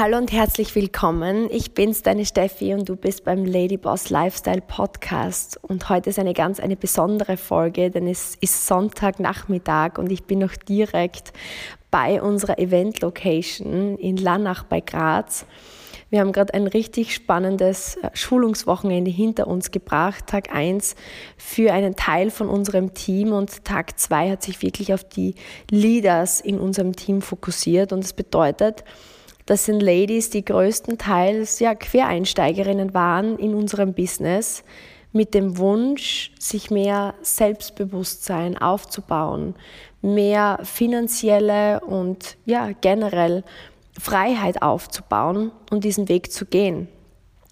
Hallo und herzlich willkommen. Ich bin's, deine Steffi, und du bist beim Ladyboss Lifestyle Podcast. Und heute ist eine ganz eine besondere Folge, denn es ist Sonntagnachmittag und ich bin noch direkt bei unserer Event Location in Lannach bei Graz. Wir haben gerade ein richtig spannendes äh, Schulungswochenende hinter uns gebracht. Tag 1 für einen Teil von unserem Team und Tag 2 hat sich wirklich auf die Leaders in unserem Team fokussiert. Und das bedeutet, das sind Ladies, die größtenteils ja, Quereinsteigerinnen waren in unserem Business mit dem Wunsch, sich mehr Selbstbewusstsein aufzubauen, mehr finanzielle und ja, generell Freiheit aufzubauen und diesen Weg zu gehen.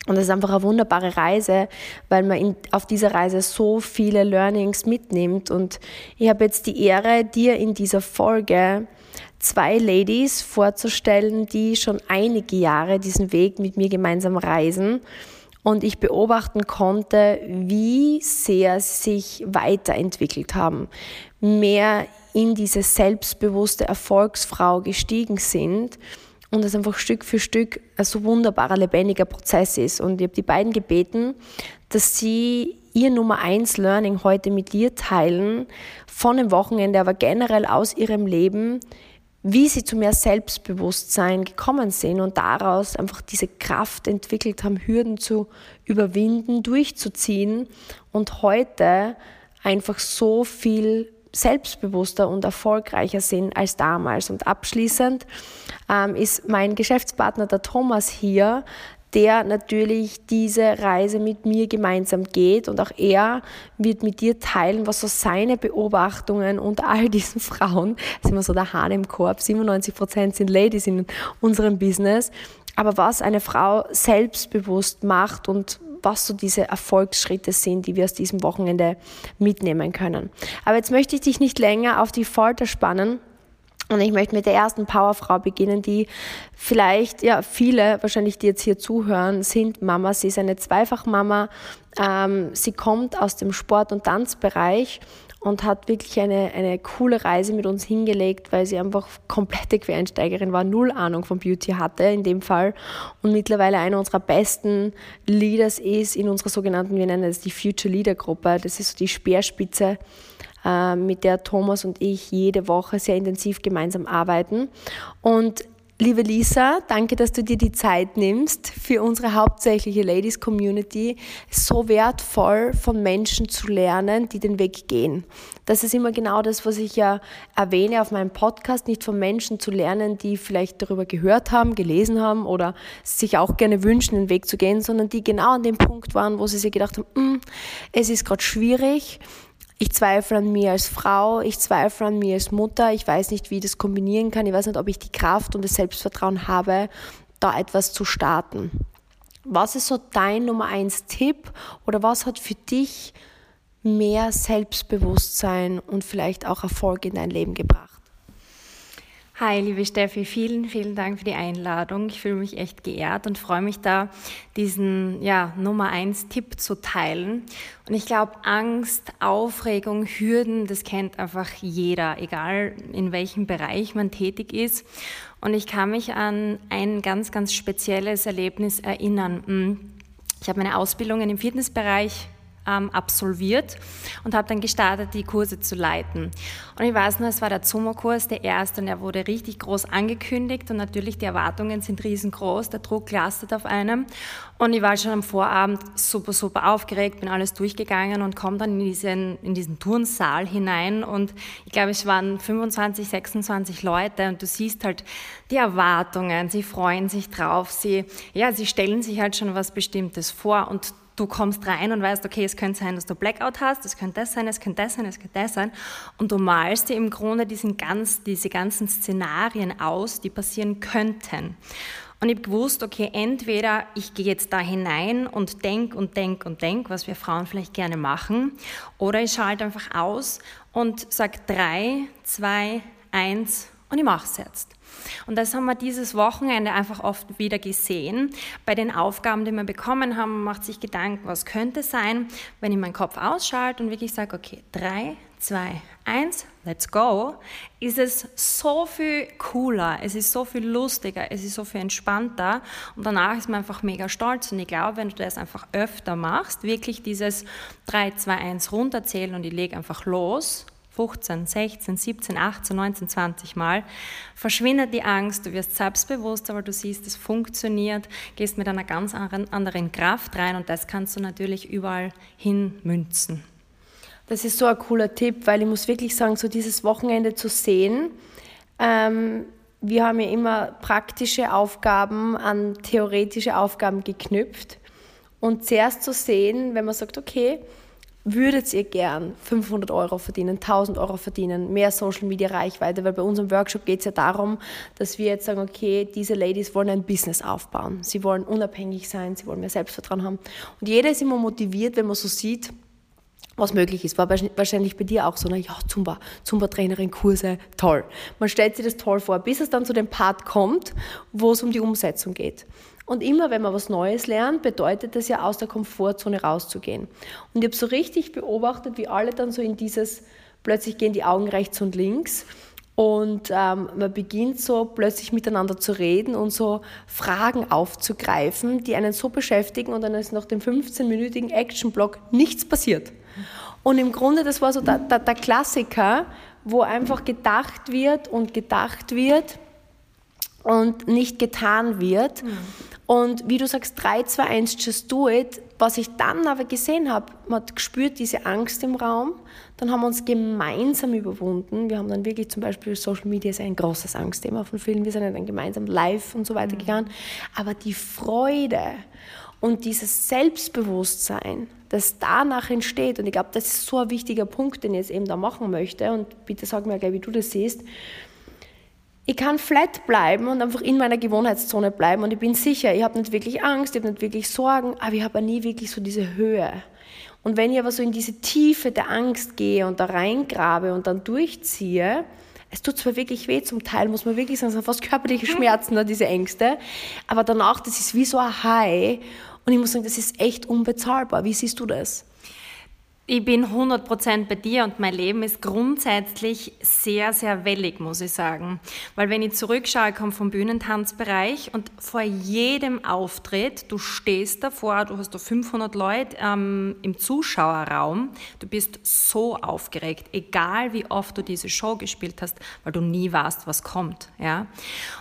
Und das ist einfach eine wunderbare Reise, weil man in, auf dieser Reise so viele Learnings mitnimmt. Und ich habe jetzt die Ehre, dir in dieser Folge zwei Ladies vorzustellen, die schon einige Jahre diesen Weg mit mir gemeinsam reisen und ich beobachten konnte, wie sehr sie sich weiterentwickelt haben, mehr in diese selbstbewusste Erfolgsfrau gestiegen sind und es einfach Stück für Stück ein so wunderbarer, lebendiger Prozess ist. Und ich habe die beiden gebeten, dass sie ihr Nummer eins Learning heute mit dir teilen, von dem Wochenende, aber generell aus ihrem Leben, wie sie zu mehr Selbstbewusstsein gekommen sind und daraus einfach diese Kraft entwickelt haben, Hürden zu überwinden, durchzuziehen und heute einfach so viel selbstbewusster und erfolgreicher sind als damals. Und abschließend ähm, ist mein Geschäftspartner der Thomas hier, der natürlich diese Reise mit mir gemeinsam geht und auch er wird mit dir teilen, was so seine Beobachtungen unter all diesen Frauen, das ist immer so der Hahn im Korb, 97 Prozent sind Ladies in unserem Business, aber was eine Frau selbstbewusst macht und was so diese Erfolgsschritte sind, die wir aus diesem Wochenende mitnehmen können. Aber jetzt möchte ich dich nicht länger auf die Folter spannen und ich möchte mit der ersten Powerfrau beginnen, die vielleicht, ja, viele wahrscheinlich, die jetzt hier zuhören, sind Mama. Sie ist eine Zweifachmama. Ähm, sie kommt aus dem Sport- und Tanzbereich und hat wirklich eine, eine coole Reise mit uns hingelegt, weil sie einfach komplette Quereinsteigerin war, null Ahnung von Beauty hatte in dem Fall und mittlerweile einer unserer besten Leaders ist in unserer sogenannten, wir nennen es die Future Leader Gruppe. Das ist so die Speerspitze mit der Thomas und ich jede Woche sehr intensiv gemeinsam arbeiten. Und Liebe Lisa, danke, dass du dir die Zeit nimmst für unsere hauptsächliche Ladies Community. So wertvoll von Menschen zu lernen, die den Weg gehen. Das ist immer genau das, was ich ja erwähne auf meinem Podcast, nicht von Menschen zu lernen, die vielleicht darüber gehört haben, gelesen haben oder sich auch gerne wünschen, den Weg zu gehen, sondern die genau an dem Punkt waren, wo sie sich gedacht haben, mm, es ist gerade schwierig, ich zweifle an mir als Frau, ich zweifle an mir als Mutter, ich weiß nicht, wie ich das kombinieren kann, ich weiß nicht, ob ich die Kraft und das Selbstvertrauen habe, da etwas zu starten. Was ist so dein Nummer eins Tipp oder was hat für dich mehr Selbstbewusstsein und vielleicht auch Erfolg in dein Leben gebracht? Hi, liebe Steffi, vielen, vielen Dank für die Einladung. Ich fühle mich echt geehrt und freue mich da, diesen ja, Nummer eins Tipp zu teilen. Und ich glaube, Angst, Aufregung, Hürden, das kennt einfach jeder, egal in welchem Bereich man tätig ist. Und ich kann mich an ein ganz, ganz spezielles Erlebnis erinnern. Hm, ich habe meine Ausbildungen im Fitnessbereich ähm, absolviert und habe dann gestartet, die Kurse zu leiten. Und ich weiß noch, es war der Sommerkurs, der erste, und er wurde richtig groß angekündigt. Und natürlich die Erwartungen sind riesengroß, der Druck lastet auf einem. Und ich war schon am Vorabend super, super aufgeregt, bin alles durchgegangen und komme dann in diesen, in diesen Turnsaal hinein. Und ich glaube, es waren 25, 26 Leute. Und du siehst halt die Erwartungen, sie freuen sich drauf, sie, ja, sie stellen sich halt schon was Bestimmtes vor. Und du kommst rein und weißt, okay, es könnte sein, dass du Blackout hast, es könnte das sein, es könnte das sein, es könnte das sein. Und du malst dir im Grunde diesen ganz, diese ganzen Szenarien aus, die passieren könnten. Und ich habe gewusst, okay, entweder ich gehe jetzt da hinein und denk und denk und denk, was wir Frauen vielleicht gerne machen, oder ich schalte einfach aus und sage drei, zwei, eins und ich mache es jetzt. Und das haben wir dieses Wochenende einfach oft wieder gesehen. Bei den Aufgaben, die wir bekommen haben, macht sich Gedanken, was könnte sein, wenn ich meinen Kopf ausschalte und wirklich sage, okay, drei, zwei, eins, let's go, ist es so viel cooler, es ist so viel lustiger, es ist so viel entspannter und danach ist man einfach mega stolz und ich glaube, wenn du das einfach öfter machst, wirklich dieses 3, 2, 1 runterzählen und ich lege einfach los, 15, 16, 17, 18, 19, 20 Mal, verschwindet die Angst, du wirst selbstbewusster, weil du siehst, es funktioniert, gehst mit einer ganz anderen Kraft rein und das kannst du natürlich überall hin münzen. Das ist so ein cooler Tipp, weil ich muss wirklich sagen, so dieses Wochenende zu sehen, ähm, wir haben ja immer praktische Aufgaben an theoretische Aufgaben geknüpft. Und zuerst zu sehen, wenn man sagt, okay, würdet ihr gern 500 Euro verdienen, 1000 Euro verdienen, mehr Social Media Reichweite? Weil bei unserem Workshop geht es ja darum, dass wir jetzt sagen, okay, diese Ladies wollen ein Business aufbauen. Sie wollen unabhängig sein, sie wollen mehr Selbstvertrauen haben. Und jeder ist immer motiviert, wenn man so sieht, was möglich ist. War wahrscheinlich bei dir auch so, na ja, Zumba, Zumba-Trainerin, Kurse, toll. Man stellt sich das toll vor, bis es dann zu dem Part kommt, wo es um die Umsetzung geht. Und immer, wenn man was Neues lernt, bedeutet das ja, aus der Komfortzone rauszugehen. Und ich habe so richtig beobachtet, wie alle dann so in dieses, plötzlich gehen die Augen rechts und links und ähm, man beginnt so plötzlich miteinander zu reden und so Fragen aufzugreifen, die einen so beschäftigen und dann ist nach dem 15-minütigen Action-Block nichts passiert. Und im Grunde, das war so der, der, der Klassiker, wo einfach gedacht wird und gedacht wird und nicht getan wird. Mhm. Und wie du sagst, 3, 2, 1, just do it. Was ich dann aber gesehen habe, man hat gespürt diese Angst im Raum. Dann haben wir uns gemeinsam überwunden. Wir haben dann wirklich zum Beispiel Social Media ist ein großes Angstthema von vielen. Wir sind dann gemeinsam live und so weiter mhm. gegangen. Aber die Freude und dieses Selbstbewusstsein, das danach entsteht, und ich glaube, das ist so ein wichtiger Punkt, den ich jetzt eben da machen möchte. Und bitte sag mir gleich, wie du das siehst ich kann flat bleiben und einfach in meiner Gewohnheitszone bleiben und ich bin sicher, ich habe nicht wirklich Angst, ich habe nicht wirklich Sorgen, aber ich habe nie wirklich so diese Höhe. Und wenn ich aber so in diese Tiefe der Angst gehe und da reingrabe und dann durchziehe, es tut zwar wirklich weh, zum Teil muss man wirklich sagen, es sind fast körperliche Schmerzen, ne, diese Ängste, aber danach, das ist wie so ein High und ich muss sagen, das ist echt unbezahlbar. Wie siehst du das? Ich bin 100% bei dir und mein Leben ist grundsätzlich sehr, sehr wellig, muss ich sagen. Weil wenn ich zurückschaue, ich komme vom Bühnentanzbereich und vor jedem Auftritt, du stehst davor, du hast da 500 Leute ähm, im Zuschauerraum, du bist so aufgeregt, egal wie oft du diese Show gespielt hast, weil du nie weißt, was kommt. Ja?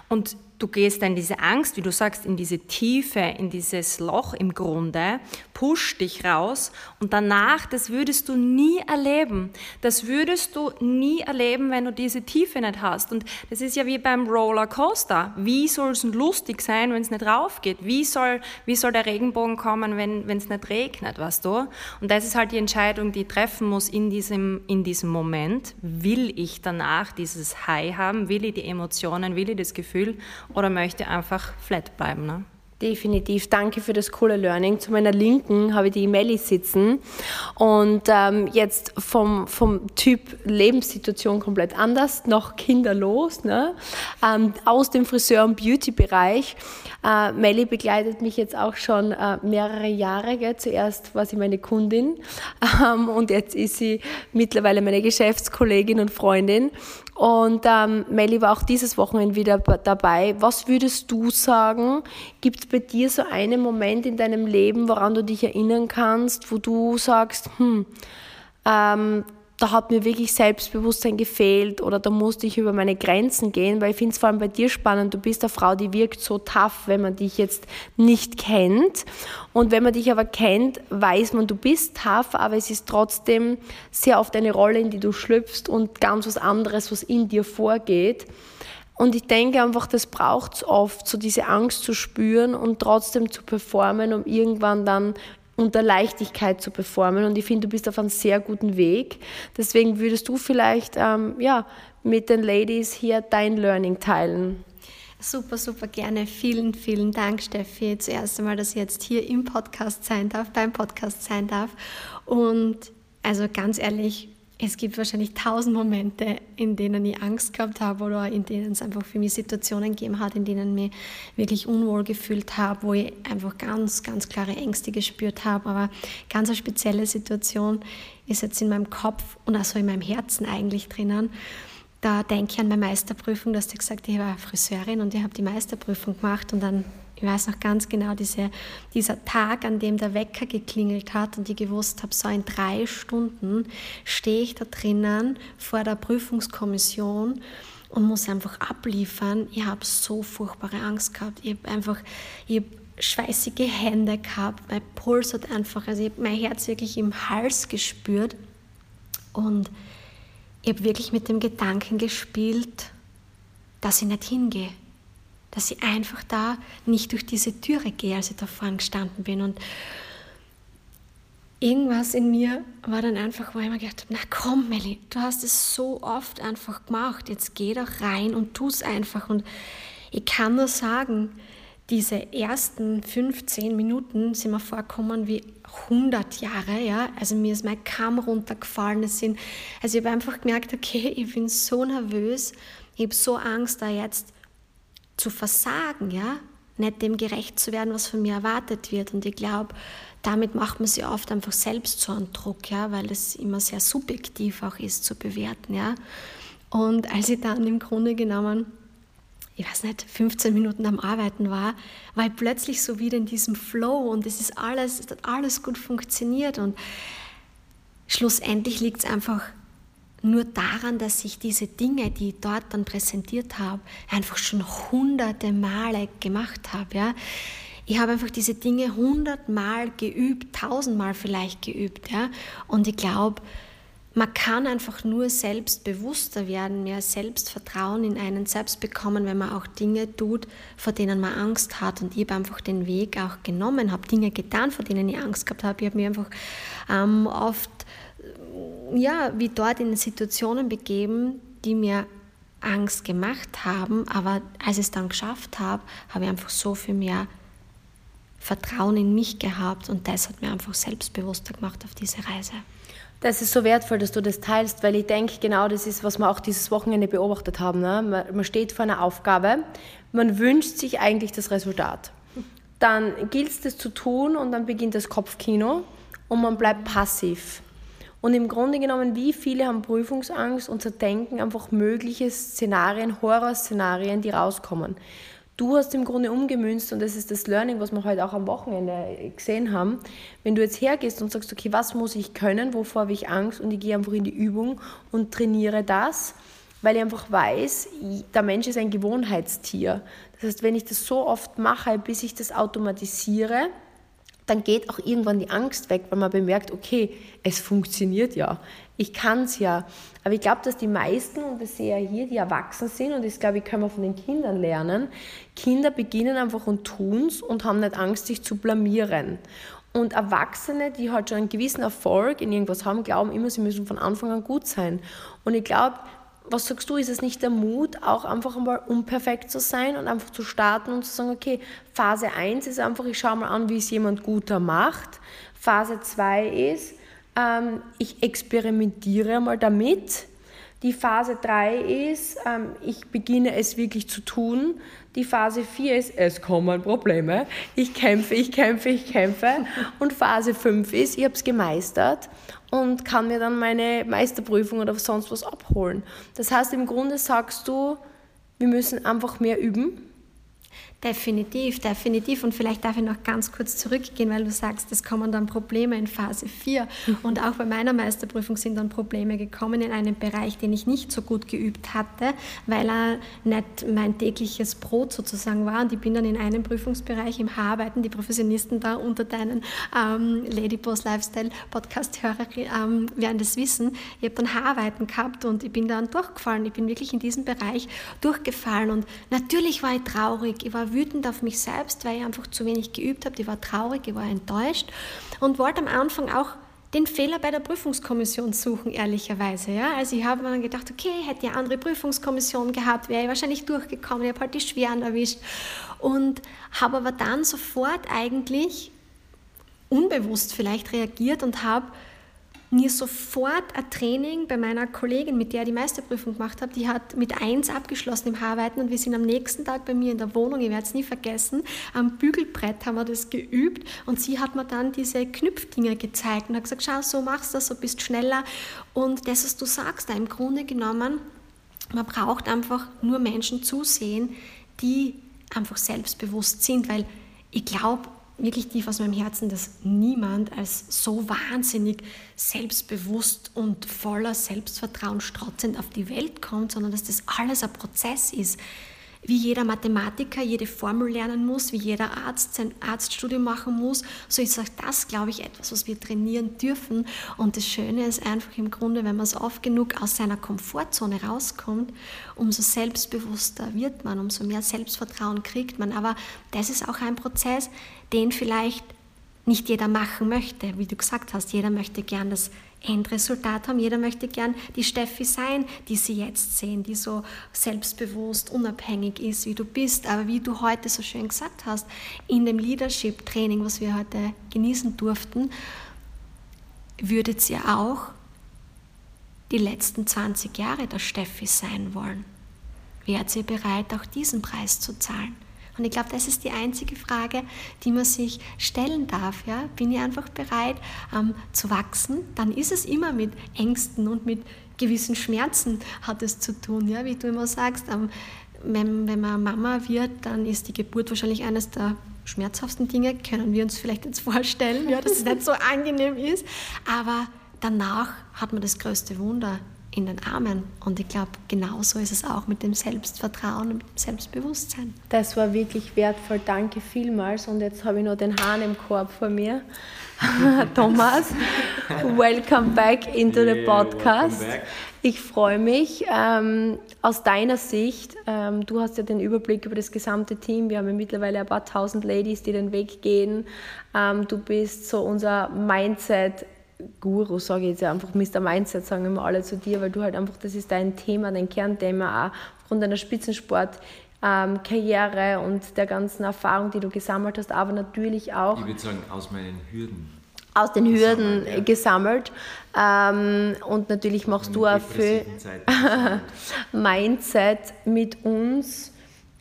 Und du gehst dann in diese Angst, wie du sagst, in diese Tiefe, in dieses Loch im Grunde, push dich raus und danach, das würdest du nie erleben. Das würdest du nie erleben, wenn du diese Tiefe nicht hast. Und das ist ja wie beim Rollercoaster. Wie soll es lustig sein, wenn es nicht raufgeht? Wie soll, wie soll der Regenbogen kommen, wenn es nicht regnet, weißt du? Und das ist halt die Entscheidung, die ich treffen muss in diesem, in diesem Moment. Will ich danach dieses High haben? Will ich die Emotionen? Will ich das Gefühl? Oder möchte einfach flat bleiben. Ne? Definitiv. Danke für das coole Learning. Zu meiner Linken habe ich die Melli sitzen und ähm, jetzt vom, vom Typ Lebenssituation komplett anders, noch kinderlos, ne? Ähm, aus dem Friseur- und Beauty-Bereich. Äh, Melli begleitet mich jetzt auch schon äh, mehrere Jahre. Gell? Zuerst war sie meine Kundin ähm, und jetzt ist sie mittlerweile meine Geschäftskollegin und Freundin. Und ähm, Melli war auch dieses Wochenende wieder dabei. Was würdest du sagen? Gibt bei dir so einen Moment in deinem Leben, woran du dich erinnern kannst, wo du sagst, hm, ähm, da hat mir wirklich Selbstbewusstsein gefehlt oder da musste ich über meine Grenzen gehen, weil ich finde es vor allem bei dir spannend. Du bist eine Frau, die wirkt so tough, wenn man dich jetzt nicht kennt. Und wenn man dich aber kennt, weiß man, du bist tough, aber es ist trotzdem sehr oft eine Rolle, in die du schlüpfst und ganz was anderes, was in dir vorgeht. Und ich denke einfach, das braucht es oft, so diese Angst zu spüren und trotzdem zu performen, um irgendwann dann unter Leichtigkeit zu performen. Und ich finde, du bist auf einem sehr guten Weg. Deswegen würdest du vielleicht ähm, ja, mit den Ladies hier dein Learning teilen. Super, super gerne. Vielen, vielen Dank, Steffi. Zuerst einmal, dass ich jetzt hier im Podcast sein darf, beim Podcast sein darf. Und also ganz ehrlich, es gibt wahrscheinlich tausend Momente, in denen ich Angst gehabt habe oder in denen es einfach für mich Situationen gegeben hat, in denen ich mich wirklich unwohl gefühlt habe, wo ich einfach ganz, ganz klare Ängste gespürt habe. Aber ganz eine spezielle Situation ist jetzt in meinem Kopf und also in meinem Herzen eigentlich drinnen. Da denke ich an meine Meisterprüfung, du hast ja gesagt, ich war Friseurin und ich habe die Meisterprüfung gemacht und dann ich weiß noch ganz genau, diese, dieser Tag, an dem der Wecker geklingelt hat und ich gewusst habe, so in drei Stunden stehe ich da drinnen vor der Prüfungskommission und muss einfach abliefern. Ich habe so furchtbare Angst gehabt. Ich habe einfach, ich habe schweißige Hände gehabt, mein Puls hat einfach, also ich habe mein Herz wirklich im Hals gespürt und ich habe wirklich mit dem Gedanken gespielt, dass ich nicht hingehe dass ich einfach da nicht durch diese Türe gehe, als ich da vorne gestanden bin. Und irgendwas in mir war dann einfach, wo ich mir gedacht habe, na komm Melli, du hast es so oft einfach gemacht, jetzt geh doch rein und tu es einfach. Und ich kann nur sagen, diese ersten 15 Minuten sind mir vorkommen wie 100 Jahre, ja. Also mir ist mein Kamm runtergefallen. Es sind, also ich habe einfach gemerkt, okay, ich bin so nervös, ich habe so Angst, da jetzt zu versagen, ja, nicht dem gerecht zu werden, was von mir erwartet wird. Und ich glaube, damit macht man sich oft einfach selbst so einen Druck, ja, weil es immer sehr subjektiv auch ist zu bewerten, ja. Und als ich dann im Grunde genommen, ich weiß nicht, 15 Minuten am Arbeiten war, war ich plötzlich so wieder in diesem Flow und es ist alles, es hat alles gut funktioniert und schlussendlich liegt es einfach nur daran, dass ich diese Dinge, die ich dort dann präsentiert habe, einfach schon hunderte Male gemacht habe. Ja? Ich habe einfach diese Dinge hundertmal geübt, tausendmal vielleicht geübt. Ja? Und ich glaube, man kann einfach nur selbstbewusster werden, mehr Selbstvertrauen in einen selbst bekommen, wenn man auch Dinge tut, vor denen man Angst hat. Und ich habe einfach den Weg auch genommen, habe Dinge getan, vor denen ich Angst gehabt habe. Ich habe mir einfach ähm, oft ja, wie dort in Situationen begeben, die mir Angst gemacht haben, aber als ich es dann geschafft habe, habe ich einfach so viel mehr Vertrauen in mich gehabt und das hat mir einfach selbstbewusster gemacht auf diese Reise. Das ist so wertvoll, dass du das teilst, weil ich denke, genau das ist, was wir auch dieses Wochenende beobachtet haben. Ne? Man, man steht vor einer Aufgabe, man wünscht sich eigentlich das Resultat. Dann gilt es, das zu tun und dann beginnt das Kopfkino und man bleibt passiv. Und im Grunde genommen, wie viele haben Prüfungsangst und zerdenken einfach mögliche Szenarien, Horrorszenarien, die rauskommen. Du hast im Grunde umgemünzt und das ist das Learning, was wir heute auch am Wochenende gesehen haben. Wenn du jetzt hergehst und sagst, okay, was muss ich können, wovor habe ich Angst und ich gehe einfach in die Übung und trainiere das, weil ich einfach weiß, der Mensch ist ein Gewohnheitstier. Das heißt, wenn ich das so oft mache, bis ich das automatisiere, dann geht auch irgendwann die Angst weg, weil man bemerkt, okay, es funktioniert ja, ich kann es ja. Aber ich glaube, dass die meisten, und das sehe ich hier, die erwachsen sind, und das glaube ich, können wir von den Kindern lernen, Kinder beginnen einfach und tun es und haben nicht Angst, sich zu blamieren. Und Erwachsene, die halt schon einen gewissen Erfolg in irgendwas haben, glauben immer, sie müssen von Anfang an gut sein. Und ich glaube, was sagst du, ist es nicht der Mut, auch einfach einmal unperfekt zu sein und einfach zu starten und zu sagen, okay, Phase 1 ist einfach, ich schaue mal an, wie es jemand guter macht. Phase 2 ist, ähm, ich experimentiere mal damit. Die Phase 3 ist, ähm, ich beginne es wirklich zu tun. Die Phase 4 ist, es kommen Probleme. Ich kämpfe, ich kämpfe, ich kämpfe. Und Phase 5 ist, ich habe es gemeistert und kann mir dann meine Meisterprüfung oder sonst was abholen. Das heißt, im Grunde sagst du, wir müssen einfach mehr üben Definitiv, definitiv. Und vielleicht darf ich noch ganz kurz zurückgehen, weil du sagst, es kommen dann Probleme in Phase 4. Mhm. Und auch bei meiner Meisterprüfung sind dann Probleme gekommen in einem Bereich, den ich nicht so gut geübt hatte, weil er nicht mein tägliches Brot sozusagen war. Und ich bin dann in einem Prüfungsbereich im Haararbeiten, die Professionisten da unter deinen ähm, Ladyboss Lifestyle Podcast-Hörer ähm, werden das wissen. Ich habe dann Haararbeiten gehabt und ich bin dann durchgefallen. Ich bin wirklich in diesem Bereich durchgefallen. Und natürlich war ich traurig, ich war wütend auf mich selbst, weil ich einfach zu wenig geübt habe. Ich war traurig, ich war enttäuscht und wollte am Anfang auch den Fehler bei der Prüfungskommission suchen, ehrlicherweise. Ja? Also ich habe mir dann gedacht, okay, hätte ich eine andere Prüfungskommission gehabt, wäre ich wahrscheinlich durchgekommen. Ich habe halt die Schweren erwischt und habe aber dann sofort eigentlich unbewusst vielleicht reagiert und habe mir sofort ein Training bei meiner Kollegin, mit der ich die Meisterprüfung gemacht habe, die hat mit eins abgeschlossen im Haarweiten und wir sind am nächsten Tag bei mir in der Wohnung, ich werde es nie vergessen, am Bügelbrett haben wir das geübt und sie hat mir dann diese Knüpfdinger gezeigt und hat gesagt, schau, so machst du das, so bist schneller und das, was du sagst, da im Grunde genommen, man braucht einfach nur Menschen zusehen, die einfach selbstbewusst sind, weil ich glaube, wirklich tief aus meinem Herzen, dass niemand als so wahnsinnig selbstbewusst und voller Selbstvertrauen strotzend auf die Welt kommt, sondern dass das alles ein Prozess ist wie jeder Mathematiker jede Formel lernen muss, wie jeder Arzt sein Arztstudium machen muss, so ist auch das, glaube ich, etwas, was wir trainieren dürfen. Und das Schöne ist einfach im Grunde, wenn man so oft genug aus seiner Komfortzone rauskommt, umso selbstbewusster wird man, umso mehr Selbstvertrauen kriegt man. Aber das ist auch ein Prozess, den vielleicht nicht jeder machen möchte. Wie du gesagt hast, jeder möchte gern das Endresultat haben. Jeder möchte gern die Steffi sein, die sie jetzt sehen, die so selbstbewusst, unabhängig ist, wie du bist. Aber wie du heute so schön gesagt hast, in dem Leadership-Training, was wir heute genießen durften, würdet ihr auch die letzten 20 Jahre der Steffi sein wollen. Wärt ihr bereit, auch diesen Preis zu zahlen? Und ich glaube, das ist die einzige Frage, die man sich stellen darf. Ja? Bin ich einfach bereit ähm, zu wachsen? Dann ist es immer mit Ängsten und mit gewissen Schmerzen hat es zu tun. Ja? Wie du immer sagst, ähm, wenn, wenn man Mama wird, dann ist die Geburt wahrscheinlich eines der schmerzhaftesten Dinge, können wir uns vielleicht jetzt vorstellen, ja, dass es nicht so angenehm ist. Aber danach hat man das größte Wunder in den Armen. Und ich glaube, genauso ist es auch mit dem Selbstvertrauen und dem Selbstbewusstsein. Das war wirklich wertvoll. Danke vielmals. Und jetzt habe ich noch den Hahn im Korb vor mir. Thomas, welcome back into yeah, the podcast. Ich freue mich. Ähm, aus deiner Sicht, ähm, du hast ja den Überblick über das gesamte Team. Wir haben ja mittlerweile ein paar tausend Ladies, die den Weg gehen. Ähm, du bist so unser Mindset Guru, sage ich jetzt einfach, Mr. Mindset, sagen immer alle zu dir, weil du halt einfach, das ist dein Thema, dein Kernthema auch aufgrund deiner Spitzensport-Karriere ähm, und der ganzen Erfahrung, die du gesammelt hast, aber natürlich auch. Ich würde sagen, aus meinen Hürden. Aus den Hürden gesammelt. Ja. gesammelt. Ähm, und natürlich machst du auch viel Mindset mit uns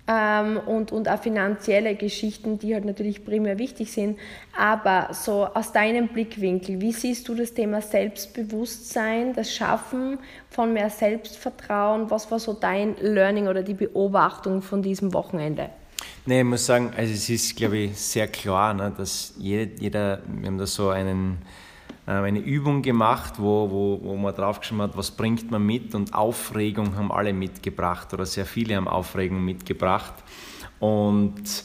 ähm, und, und auch finanzielle Geschichten, die halt natürlich primär wichtig sind. Aber so aus deinem Blickwinkel, wie siehst du das Thema Selbstbewusstsein, das Schaffen von mehr Selbstvertrauen? Was war so dein Learning oder die Beobachtung von diesem Wochenende? Nee, ich muss sagen, also es ist, glaube ich, sehr klar, ne, dass jeder, jeder, wir haben da so einen eine Übung gemacht, wo, wo, wo man draufgeschrieben hat, was bringt man mit und Aufregung haben alle mitgebracht oder sehr viele haben Aufregung mitgebracht. Und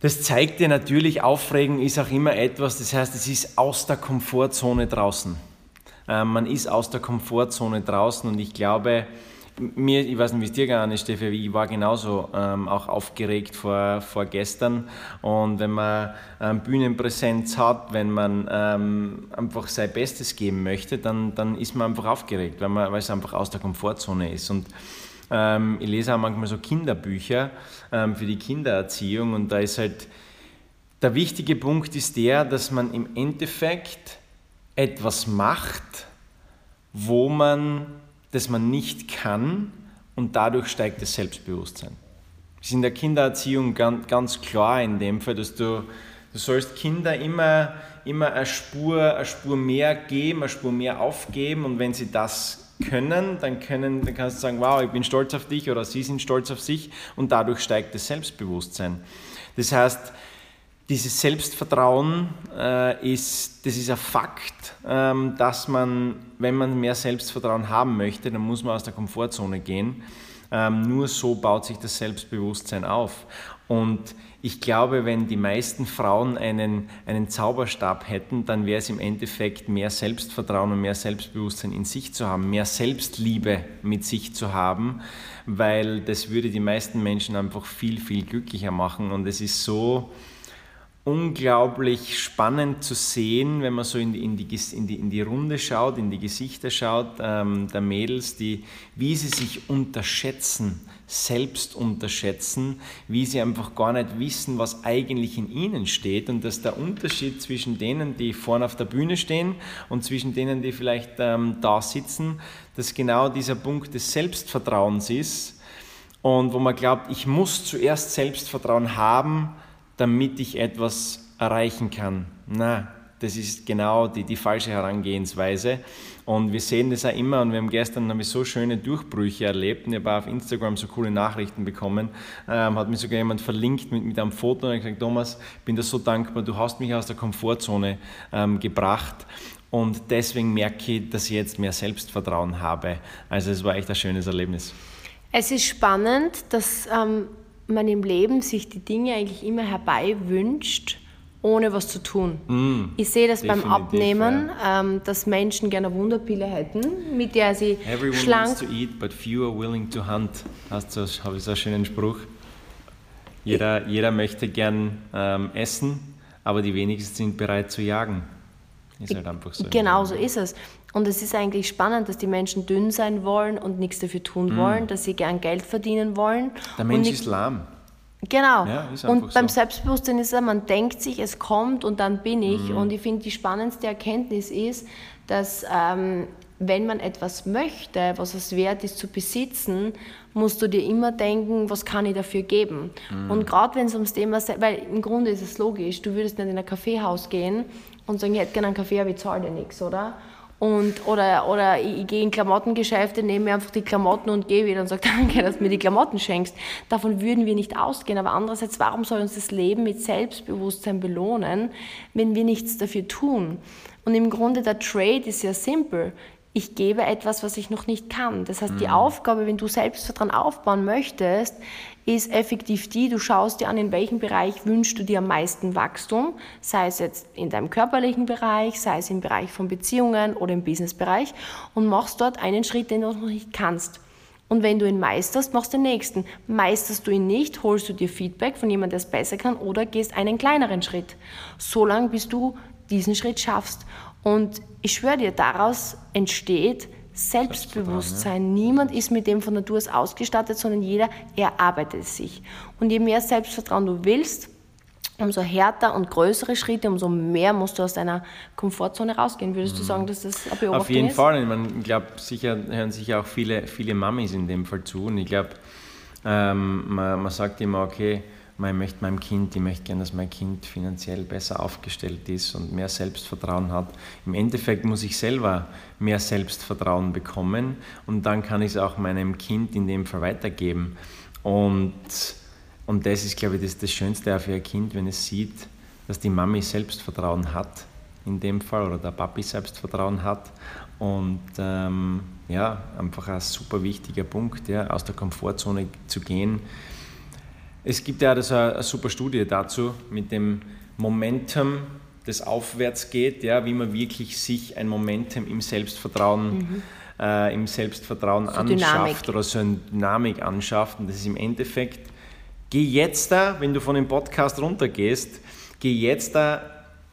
das zeigt dir natürlich, Aufregung ist auch immer etwas, das heißt, es ist aus der Komfortzone draußen. Äh, man ist aus der Komfortzone draußen und ich glaube, mir, ich weiß nicht, wie es dir gegangen ist, Steffi, ich war genauso ähm, auch aufgeregt vor, vor gestern. Und wenn man ähm, Bühnenpräsenz hat, wenn man ähm, einfach sein Bestes geben möchte, dann, dann ist man einfach aufgeregt, weil, man, weil es einfach aus der Komfortzone ist. Und ähm, ich lese auch manchmal so Kinderbücher ähm, für die Kindererziehung und da ist halt, der wichtige Punkt ist der, dass man im Endeffekt etwas macht, wo man das man nicht kann und dadurch steigt das Selbstbewusstsein. Es ist in der Kindererziehung ganz, ganz klar in dem Fall, dass du, du sollst Kinder immer, immer eine, Spur, eine Spur mehr geben, eine Spur mehr aufgeben und wenn sie das können, dann, können, dann kannst du sagen, wow, ich bin stolz auf dich oder sie sind stolz auf sich und dadurch steigt das Selbstbewusstsein. Das heißt, dieses Selbstvertrauen äh, ist, das ist ein Fakt, ähm, dass man, wenn man mehr Selbstvertrauen haben möchte, dann muss man aus der Komfortzone gehen. Ähm, nur so baut sich das Selbstbewusstsein auf. Und ich glaube, wenn die meisten Frauen einen, einen Zauberstab hätten, dann wäre es im Endeffekt mehr Selbstvertrauen und mehr Selbstbewusstsein in sich zu haben, mehr Selbstliebe mit sich zu haben, weil das würde die meisten Menschen einfach viel, viel glücklicher machen. Und es ist so, unglaublich spannend zu sehen, wenn man so in die, in die, in die, in die Runde schaut, in die Gesichter schaut ähm, der Mädels, die, wie sie sich unterschätzen, selbst unterschätzen, wie sie einfach gar nicht wissen, was eigentlich in ihnen steht und dass der Unterschied zwischen denen, die vorne auf der Bühne stehen und zwischen denen, die vielleicht ähm, da sitzen, dass genau dieser Punkt des Selbstvertrauens ist und wo man glaubt, ich muss zuerst Selbstvertrauen haben, damit ich etwas erreichen kann. Na, das ist genau die, die falsche Herangehensweise. Und wir sehen das auch immer und wir haben gestern haben so schöne Durchbrüche erlebt und ich habe auf Instagram so coole Nachrichten bekommen. Ähm, hat mir sogar jemand verlinkt mit, mit einem Foto und hat gesagt, Thomas, bin dir so dankbar, du hast mich aus der Komfortzone ähm, gebracht und deswegen merke ich, dass ich jetzt mehr Selbstvertrauen habe. Also es war echt ein schönes Erlebnis. Es ist spannend, dass ähm, man im Leben sich die Dinge eigentlich immer herbei wünscht, ohne was zu tun. Mm, ich sehe das beim Abnehmen, ja. ähm, dass Menschen gerne Wunderpille hätten, mit der sie Everyone schlank... wants to eat, but few are willing to hunt. Hast du, habe ich so einen schönen Spruch. Jeder, jeder möchte gern ähm, essen, aber die wenigsten sind bereit zu jagen. Ist halt einfach so. Genau so ist es. Und es ist eigentlich spannend, dass die Menschen dünn sein wollen und nichts dafür tun mm. wollen, dass sie gern Geld verdienen wollen. Der Mensch ist lahm. Genau. Ja, und beim so. Selbstbewusstsein ist es, man denkt sich, es kommt und dann bin ich. Mm. Und ich finde, die spannendste Erkenntnis ist, dass ähm, wenn man etwas möchte, was es wert ist zu besitzen, musst du dir immer denken, was kann ich dafür geben. Mm. Und gerade wenn es ums Thema, weil im Grunde ist es logisch, du würdest nicht in ein Kaffeehaus gehen und sagen, ich hätte gerne einen Kaffee, aber ich zahle dir nichts, oder? Und, oder, oder ich, ich gehe in Klamottengeschäfte, nehme mir einfach die Klamotten und gehe wieder und sage, danke, dass du mir die Klamotten schenkst. Davon würden wir nicht ausgehen. Aber andererseits, warum soll uns das Leben mit Selbstbewusstsein belohnen, wenn wir nichts dafür tun? Und im Grunde der Trade ist ja simpel ich gebe etwas, was ich noch nicht kann. Das heißt, die mhm. Aufgabe, wenn du Selbstvertrauen aufbauen möchtest, ist effektiv die, du schaust dir an, in welchem Bereich wünschst du dir am meisten Wachstum, sei es jetzt in deinem körperlichen Bereich, sei es im Bereich von Beziehungen oder im Businessbereich und machst dort einen Schritt, den du noch nicht kannst. Und wenn du ihn meisterst, machst du den nächsten. Meisterst du ihn nicht, holst du dir Feedback von jemandem, der es besser kann oder gehst einen kleineren Schritt. So lange, bis du diesen Schritt schaffst. Und ich schwöre dir, daraus entsteht Selbstbewusstsein. Ja. Niemand ist mit dem von Natur aus ausgestattet, sondern jeder erarbeitet es sich. Und je mehr Selbstvertrauen du willst, umso härter und größere Schritte, umso mehr musst du aus deiner Komfortzone rausgehen. Würdest du mhm. sagen, dass das eine Beobachtung? Auf jeden ist? Fall. Ich, meine, ich glaube, sicher hören sich auch viele, viele Mamis in dem Fall zu. Und ich glaube, ähm, man, man sagt immer, okay, ich möchte meinem Kind, ich möchte gerne, dass mein Kind finanziell besser aufgestellt ist und mehr Selbstvertrauen hat. Im Endeffekt muss ich selber mehr Selbstvertrauen bekommen und dann kann ich es auch meinem Kind in dem Fall weitergeben. Und, und das ist, glaube ich, das, das Schönste für ein Kind, wenn es sieht, dass die Mami Selbstvertrauen hat, in dem Fall, oder der Papi Selbstvertrauen hat. Und ähm, ja, einfach ein super wichtiger Punkt, ja, aus der Komfortzone zu gehen es gibt ja das eine, eine super Studie dazu mit dem Momentum, das aufwärts geht, ja, wie man wirklich sich ein Momentum im Selbstvertrauen, mhm. äh, im Selbstvertrauen so anschafft Dynamik. oder so eine Dynamik anschafft. Und das ist im Endeffekt, geh jetzt da, wenn du von dem Podcast runtergehst, geh jetzt da,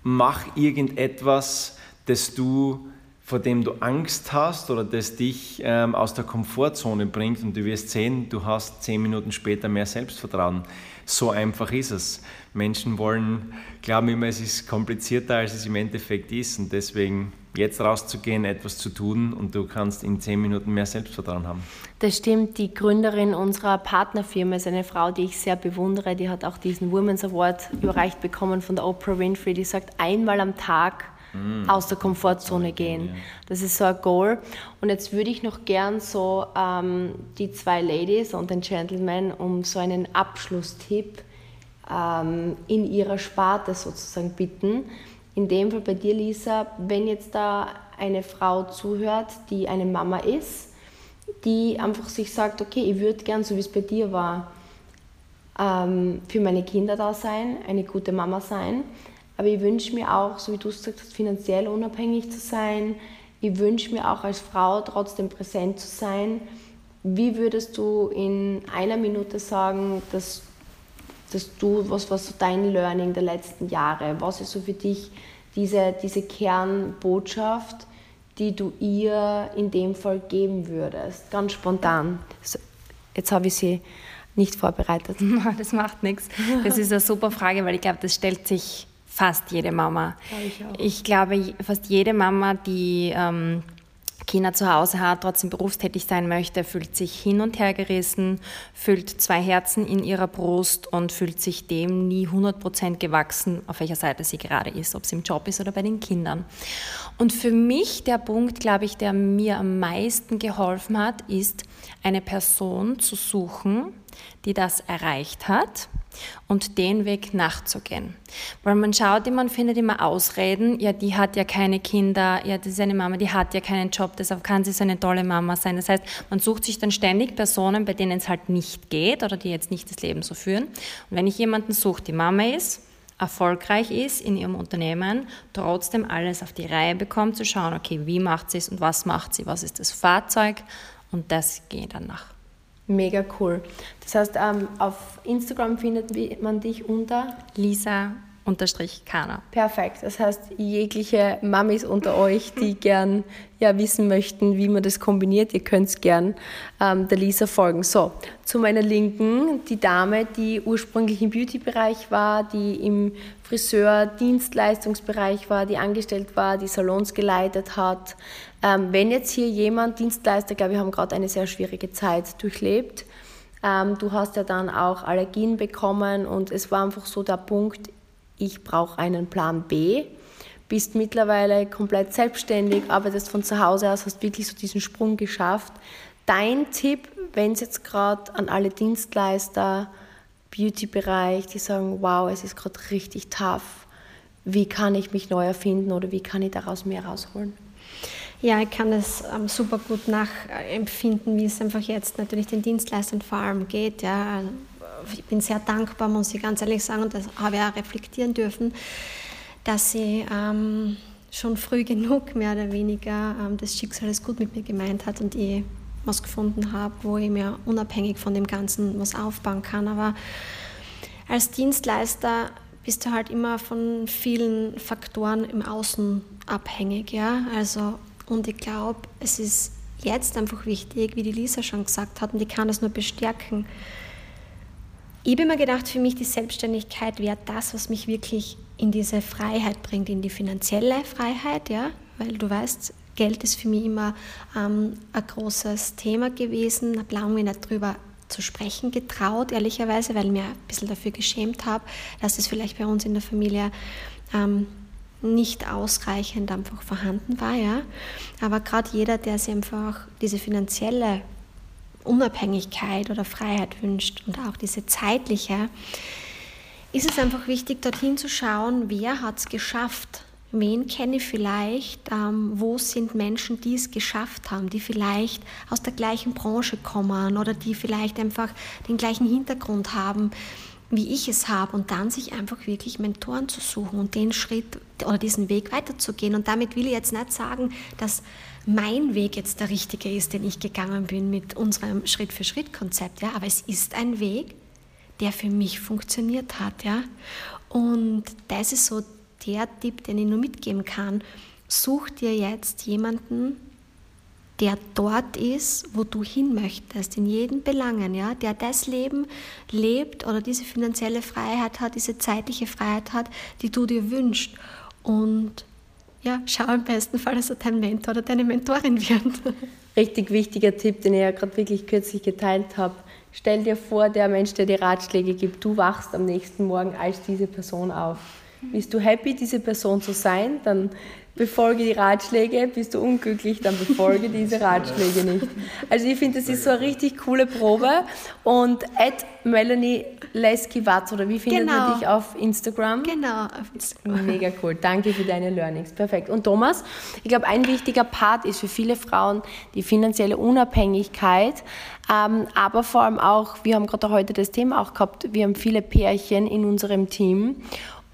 mach irgendetwas, das du vor dem du Angst hast oder das dich ähm, aus der Komfortzone bringt und du wirst sehen, du hast zehn Minuten später mehr Selbstvertrauen. So einfach ist es. Menschen wollen, glauben immer, es ist komplizierter, als es im Endeffekt ist und deswegen jetzt rauszugehen, etwas zu tun und du kannst in zehn Minuten mehr Selbstvertrauen haben. Das stimmt. Die Gründerin unserer Partnerfirma ist eine Frau, die ich sehr bewundere. Die hat auch diesen Women's Award überreicht bekommen von der Oprah Winfrey. Die sagt, einmal am Tag mm. aus der Komfortzone gehen. Das ist so ein Goal. Und jetzt würde ich noch gern so ähm, die zwei Ladies und den Gentleman um so einen Abschlusstipp ähm, in ihrer Sparte sozusagen bitten. In dem Fall bei dir, Lisa, wenn jetzt da eine Frau zuhört, die eine Mama ist, die einfach sich sagt, okay, ich würde gern, so wie es bei dir war, ähm, für meine Kinder da sein, eine gute Mama sein, aber ich wünsche mir auch, so wie du es gesagt hast, finanziell unabhängig zu sein. Ich wünsche mir auch als Frau trotzdem präsent zu sein. Wie würdest du in einer Minute sagen, dass dass du, was war so dein Learning der letzten Jahre? Was ist so für dich diese, diese Kernbotschaft, die du ihr in dem Fall geben würdest? Ganz spontan. Jetzt habe ich sie nicht vorbereitet. Das macht nichts. Das ist eine super Frage, weil ich glaube, das stellt sich fast jede Mama. Ich, ich, glaube, fast jede Mama, die ähm, Kinder zu Hause hat, trotzdem berufstätig sein möchte, fühlt sich hin und her gerissen, fühlt zwei Herzen in ihrer Brust und fühlt sich dem nie 100% gewachsen, auf welcher Seite sie gerade ist, ob sie im Job ist oder bei den Kindern. Und für mich der Punkt, glaube ich, der mir am meisten geholfen hat, ist, eine Person zu suchen, die das erreicht hat und den Weg nachzugehen. Weil man schaut immer und findet immer Ausreden, ja, die hat ja keine Kinder, ja, das ist eine Mama, die hat ja keinen Job, deshalb kann sie so eine tolle Mama sein. Das heißt, man sucht sich dann ständig Personen, bei denen es halt nicht geht oder die jetzt nicht das Leben so führen. Und wenn ich jemanden suche, die Mama ist, erfolgreich ist in ihrem Unternehmen, trotzdem alles auf die Reihe bekommt, zu schauen, okay, wie macht sie es und was macht sie, was ist das Fahrzeug und das geht dann nach. Mega cool. Das heißt, ähm, auf Instagram findet man dich unter Lisa unterstrich Kana. Perfekt. Das heißt, jegliche Mamis unter euch, die gern ja, wissen möchten, wie man das kombiniert, ihr könnt gern ähm, der Lisa folgen. So, zu meiner Linken, die Dame, die ursprünglich im Beauty-Bereich war, die im Friseur-Dienstleistungsbereich war, die angestellt war, die Salons geleitet hat. Ähm, wenn jetzt hier jemand, Dienstleister, glaube ich, haben gerade eine sehr schwierige Zeit durchlebt. Ähm, du hast ja dann auch Allergien bekommen und es war einfach so der Punkt, ich brauche einen Plan B. Bist mittlerweile komplett selbstständig, arbeitest von zu Hause aus, hast wirklich so diesen Sprung geschafft. Dein Tipp, wenn es jetzt gerade an alle Dienstleister, Beauty-Bereich, die sagen, wow, es ist gerade richtig tough, wie kann ich mich neu erfinden oder wie kann ich daraus mehr rausholen? Ja, ich kann das ähm, super gut nachempfinden, wie es einfach jetzt natürlich den Dienstleistern vor allem geht. Ja ich bin sehr dankbar, muss ich ganz ehrlich sagen, und das habe ich auch reflektieren dürfen, dass sie ähm, schon früh genug mehr oder weniger ähm, das Schicksal es gut mit mir gemeint hat und ich was gefunden habe, wo ich mir unabhängig von dem Ganzen was aufbauen kann. Aber als Dienstleister bist du halt immer von vielen Faktoren im Außen abhängig. Ja? Also, und ich glaube, es ist jetzt einfach wichtig, wie die Lisa schon gesagt hat, und ich kann das nur bestärken, ich habe immer gedacht, für mich die Selbstständigkeit wäre das, was mich wirklich in diese Freiheit bringt, in die finanzielle Freiheit, ja, weil du weißt, Geld ist für mich immer ähm, ein großes Thema gewesen. Ich habe lange nicht darüber zu sprechen getraut, ehrlicherweise, weil ich mir ein bisschen dafür geschämt habe, dass es vielleicht bei uns in der Familie ähm, nicht ausreichend einfach vorhanden war. Ja. Aber gerade jeder, der sich einfach diese finanzielle Unabhängigkeit oder Freiheit wünscht und auch diese zeitliche, ist es einfach wichtig, dorthin zu schauen, wer hat es geschafft. Wen kenne ich vielleicht? Ähm, wo sind Menschen, die es geschafft haben, die vielleicht aus der gleichen Branche kommen oder die vielleicht einfach den gleichen Hintergrund haben, wie ich es habe und dann sich einfach wirklich Mentoren zu suchen und den Schritt oder diesen Weg weiterzugehen. Und damit will ich jetzt nicht sagen, dass mein Weg jetzt der richtige ist, den ich gegangen bin mit unserem Schritt-für-Schritt-Konzept, ja, aber es ist ein Weg, der für mich funktioniert hat, ja. Und das ist so der Tipp, den ich nur mitgeben kann. Such dir jetzt jemanden, der dort ist, wo du hin möchtest, in jeden Belangen, ja, der das Leben lebt oder diese finanzielle Freiheit hat, diese zeitliche Freiheit hat, die du dir wünschst. Und ja, schau im besten Fall, dass er dein Mentor oder deine Mentorin wird. Richtig wichtiger Tipp, den ich ja gerade wirklich kürzlich geteilt habe. Stell dir vor, der Mensch, der dir Ratschläge gibt, du wachst am nächsten Morgen als diese Person auf. Bist du happy, diese Person zu sein, dann befolge die Ratschläge, bist du unglücklich, dann befolge diese Ratschläge nicht. Also ich finde, das ist so eine richtig coole Probe. Und at Melanie Leski-Watz, oder wie findet genau. man dich auf Instagram? Genau, auf Instagram. Mega cool, danke für deine Learnings, perfekt. Und Thomas, ich glaube, ein wichtiger Part ist für viele Frauen die finanzielle Unabhängigkeit, ähm, aber vor allem auch, wir haben gerade heute das Thema auch gehabt, wir haben viele Pärchen in unserem Team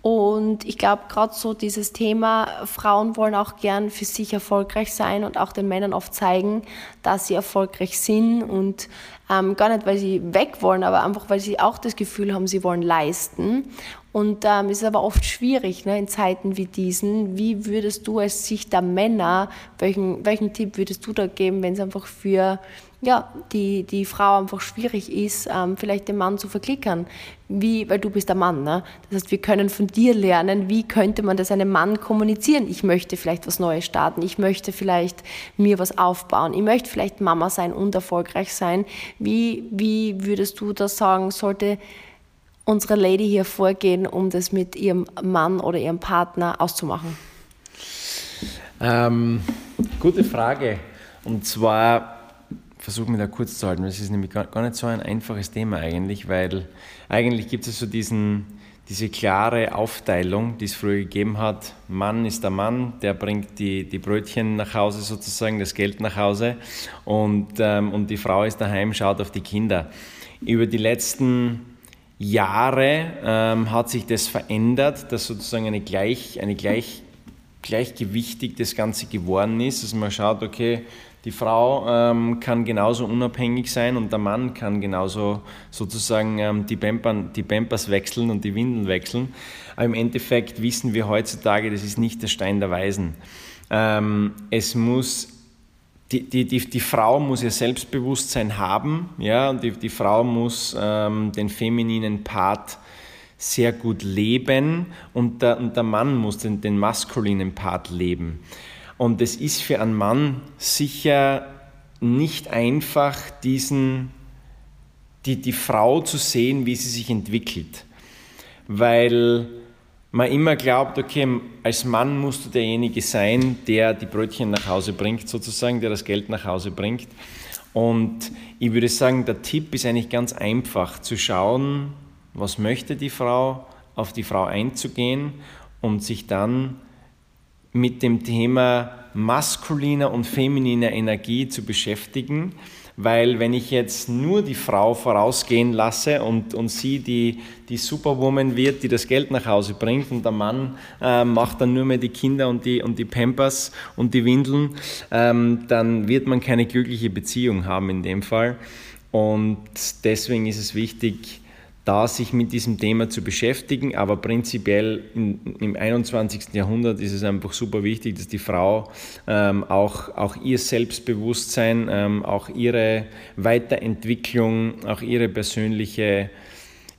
und ich glaube, gerade so dieses Thema, Frauen wollen auch gern für sich erfolgreich sein und auch den Männern oft zeigen, dass sie erfolgreich sind und Ähm, gar nicht, weil sie weg wollen, aber einfach, weil sie auch das Gefühl haben, sie wollen leisten. Und ähm, ist aber oft schwierig ne, in Zeiten wie diesen. Wie würdest du als Sicht der Männer, welchen, welchen Tipp würdest du da geben, wenn es einfach für ja, die, die Frau einfach schwierig ist, ähm, vielleicht den Mann zu verklickern? Wie, weil du bist der Mann. Ne? Das heißt, wir können von dir lernen, wie könnte man das einem Mann kommunizieren? Ich möchte vielleicht was Neues starten, ich möchte vielleicht mir was aufbauen, ich möchte vielleicht Mama sein und erfolgreich sein. Wie, wie würdest du das sagen, sollte unsere Lady hier vorgehen, um das mit ihrem Mann oder ihrem Partner auszumachen? Ähm, gute Frage. Und zwar versuche mich da kurz zu halten. Das ist nämlich gar, nicht so ein einfaches Thema eigentlich, weil eigentlich gibt es so diesen, diese klare Aufteilung, die es früher gegeben hat. Mann ist der Mann, der bringt die, die Brötchen nach Hause sozusagen, das Geld nach Hause und, ähm, und die Frau ist daheim, schaut auf die Kinder. Über die letzten Jahre ähm, hat sich das verändert, dass sozusagen eine, gleich, eine gleich, gleichgewichtig das Ganze geworden ist, dass man schaut, okay, die Frau ähm, kann genauso unabhängig sein und der Mann kann genauso sozusagen ähm, die, Pampern, die Pampers wechseln und die Windeln wechseln. Aber im Endeffekt wissen wir heutzutage, das ist nicht der Stein der Weisen. Ähm, es muss die, die, die, die, Frau muss ihr Selbstbewusstsein haben, ja, und die, die Frau muss ähm, den femininen Part sehr gut leben und der, und der Mann muss den, den maskulinen Part leben. Und es ist für einen Mann sicher nicht einfach, diesen, die, die Frau zu sehen, wie sie sich entwickelt. Weil man immer glaubt, okay, als Mann musst du derjenige sein, der die Brötchen nach Hause bringt, sozusagen, der das Geld nach Hause bringt. Und ich würde sagen, der Tipp ist eigentlich ganz einfach, zu schauen, was möchte die Frau, auf die Frau einzugehen und sich dann mit dem Thema maskuliner und femininer Energie zu beschäftigen weil wenn ich jetzt nur die Frau vorausgehen lasse und, und sie die, die Superwoman wird, die das Geld nach Hause bringt und der Mann äh, macht dann nur mehr die Kinder und die, und die Pampers und die Windeln, ähm, dann wird man keine glückliche Beziehung haben in dem Fall. Und deswegen ist es wichtig, da sich mit diesem Thema zu beschäftigen. Aber prinzipiell in, im 21. Jahrhundert ist es einfach super wichtig, dass die Frau ähm, auch, auch ihr Selbstbewusstsein, ähm, auch ihre Weiterentwicklung, auch ihre persönliche,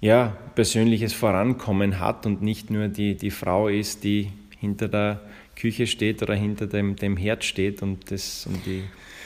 ja, persönliches Vorankommen hat und nicht nur die, die Frau ist, die hinter der Küche steht oder hinter dem, dem Herd steht und, das, und die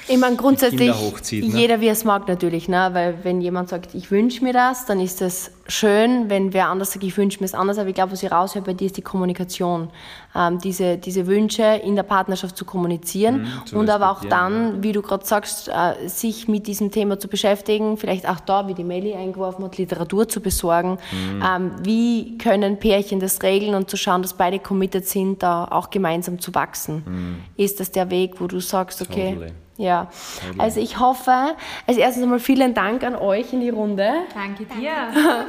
ich meine, grundsätzlich, ne? jeder wie es mag natürlich, ne? weil wenn jemand sagt, ich wünsche mir das, dann ist das schön. Wenn wer anders sagt, ich wünsche mir es anders, aber ich glaube, was ich raushöre bei dir ist die Kommunikation. Ähm, diese, diese Wünsche in der Partnerschaft zu kommunizieren mhm, und aber auch dann, wie du gerade sagst, äh, sich mit diesem Thema zu beschäftigen, vielleicht auch da, wie die Meli eingeworfen hat, Literatur zu besorgen. Mhm. Ähm, wie können Pärchen das regeln und zu schauen, dass beide committed sind, da auch gemeinsam zu wachsen? Mhm. Ist das der Weg, wo du sagst, okay, totally. Ja, also ich hoffe, als erstes einmal vielen Dank an euch in die Runde. Danke dir.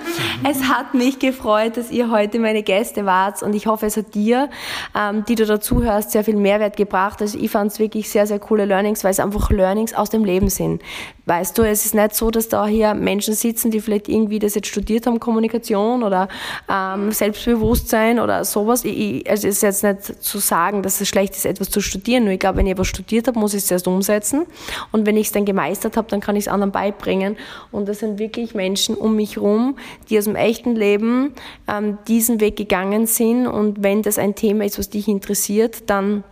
Es hat mich gefreut, dass ihr heute meine Gäste wart und ich hoffe, es hat dir, ähm, die du dazuhörst, sehr viel Mehrwert gebracht. Also ich fand es wirklich sehr, sehr coole Learnings, weil es einfach Learnings aus dem Leben sind. Weißt du, es ist nicht so, dass da hier Menschen sitzen, die vielleicht irgendwie das jetzt studiert haben, Kommunikation oder ähm, Selbstbewusstsein oder sowas. Ich, also es ist jetzt nicht zu sagen, dass es schlecht ist, etwas zu studieren. Nur ich glaube, wenn ich etwas studiert habe, muss ich es erst umsetzen umsetzen. Und wenn ich es dann gemeistert habe, dann kann ich es anderen beibringen. Und das sind wirklich Menschen um mich herum, die aus dem echten Leben ähm, diesen Weg gegangen sind. Und wenn das ein Thema ist, was dich interessiert, dann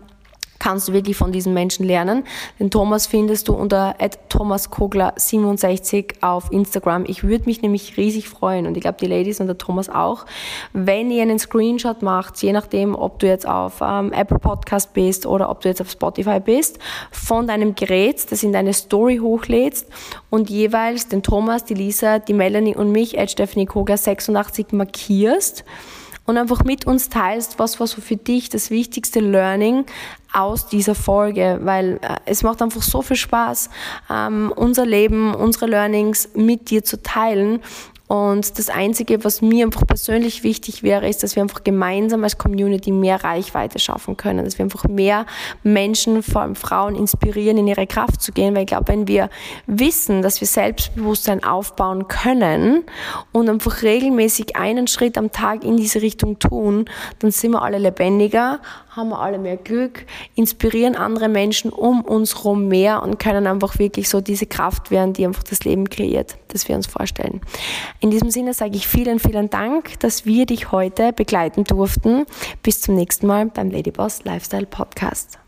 kannst du wirklich von diesen Menschen lernen. Den Thomas findest du unter thomaskogler67 auf Instagram. Ich würde mich nämlich riesig freuen und ich glaube die Ladies und der Thomas auch, wenn ihr einen Screenshot macht, je nachdem, ob du jetzt auf ähm, Apple Podcast bist oder ob du jetzt auf Spotify bist, von deinem Gerät, das in deine Story hochlädst und jeweils den Thomas, die Lisa, die Melanie und mich, Stephanie Kogler 86 markierst und einfach mit uns teilst, was war so für dich das wichtigste Learning aus dieser Folge, weil äh, es macht einfach so viel Spaß, ähm, unser Leben, unsere Learnings mit dir zu teilen Und das Einzige, was mir einfach persönlich wichtig wäre, ist, dass wir einfach gemeinsam als Community mehr Reichweite schaffen können, dass wir einfach mehr Menschen, vor allem Frauen, inspirieren, in ihre Kraft zu gehen. Weil ich glaube, wenn wir wissen, dass wir Selbstbewusstsein aufbauen können und einfach regelmäßig einen Schritt am Tag in diese Richtung tun, dann sind wir alle lebendiger, haben wir alle mehr Glück, inspirieren andere Menschen um uns herum mehr und können einfach wirklich so diese Kraft werden, die einfach das Leben kreiert, das wir uns vorstellen. In diesem Sinne sage ich vielen, vielen Dank, dass wir dich heute begleiten durften. Bis zum nächsten Mal beim Ladyboss Lifestyle Podcast.